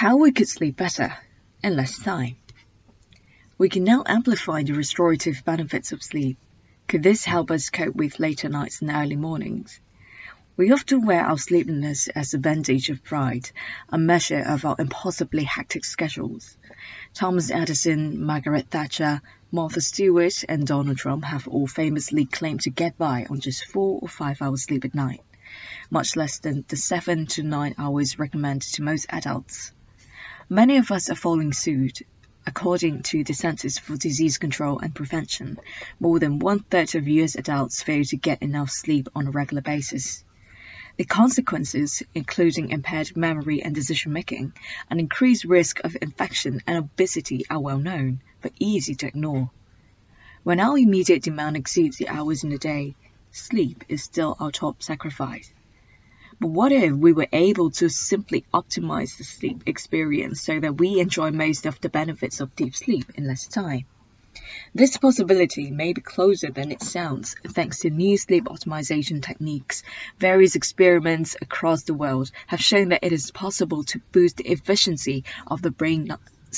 how we could sleep better in less time. We can now amplify the restorative benefits of sleep. Could this help us cope with later nights and early mornings? We often wear our sleepiness as a bandage of pride, a measure of our impossibly hectic schedules. Thomas Edison, Margaret Thatcher, Martha Stewart, and Donald Trump have all famously claimed to get by on just four or five hours sleep at night, much less than the seven to nine hours recommended to most adults. Many of us are following suit. According to the Centers for Disease Control and Prevention, more than one third of US adults fail to get enough sleep on a regular basis. The consequences, including impaired memory and decision making, an increased risk of infection and obesity, are well known, but easy to ignore. When our immediate demand exceeds the hours in the day, sleep is still our top sacrifice. But what if we were able to simply optimize the sleep experience so that we enjoy most of the benefits of deep sleep in less time? This possibility may be closer than it sounds thanks to new sleep optimization techniques. Various experiments across the world have shown that it is possible to boost the efficiency of the brain's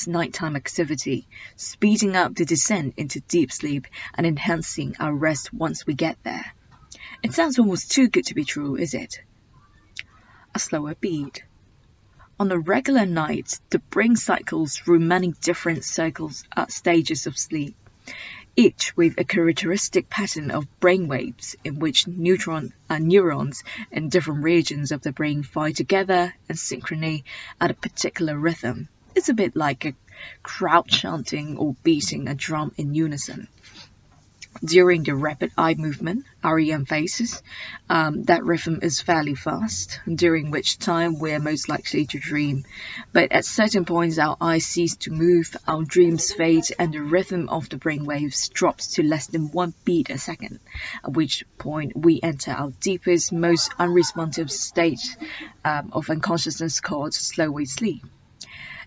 nighttime activity, speeding up the descent into deep sleep and enhancing our rest once we get there. It sounds almost too good to be true, is it? A slower beat. On a regular night, the brain cycles through many different cycles, at stages of sleep, each with a characteristic pattern of brain waves in which neutron, uh, neurons in different regions of the brain fire together in synchrony at a particular rhythm. It's a bit like a crowd chanting or beating a drum in unison during the rapid eye movement, REM phases, um, that rhythm is fairly fast, during which time we're most likely to dream. But at certain points, our eyes cease to move, our dreams fade, and the rhythm of the brain waves drops to less than one beat a second, at which point we enter our deepest, most unresponsive state um, of unconsciousness called slow wave sleep.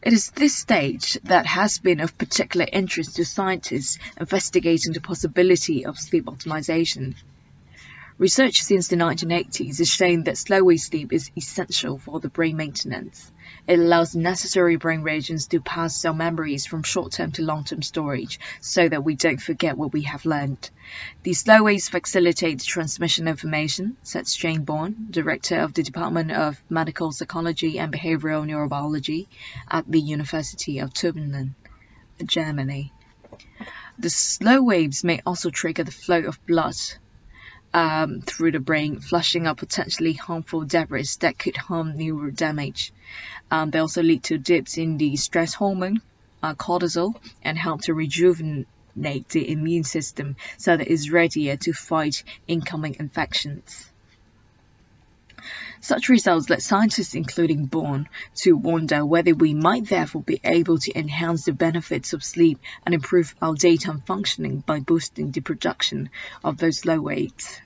It is this stage that has been of particular interest to scientists investigating the possibility of sleep optimization. Research since the 1980s has shown that slow wave sleep is essential for the brain maintenance. It allows necessary brain regions to pass cell memories from short-term to long-term storage so that we don't forget what we have learned. These slow waves facilitate the transmission of information, said Jane Born, director of the Department of Medical Psychology and Behavioral Neurobiology at the University of Tübingen, Germany. The slow waves may also trigger the flow of blood um, through the brain, flushing out potentially harmful debris that could harm neural damage. Um, they also lead to dips in the stress hormone, uh, cortisol, and help to rejuvenate the immune system so that it is readier to fight incoming infections. Such results led scientists, including Born, to wonder whether we might therefore be able to enhance the benefits of sleep and improve our daytime functioning by boosting the production of those low waves.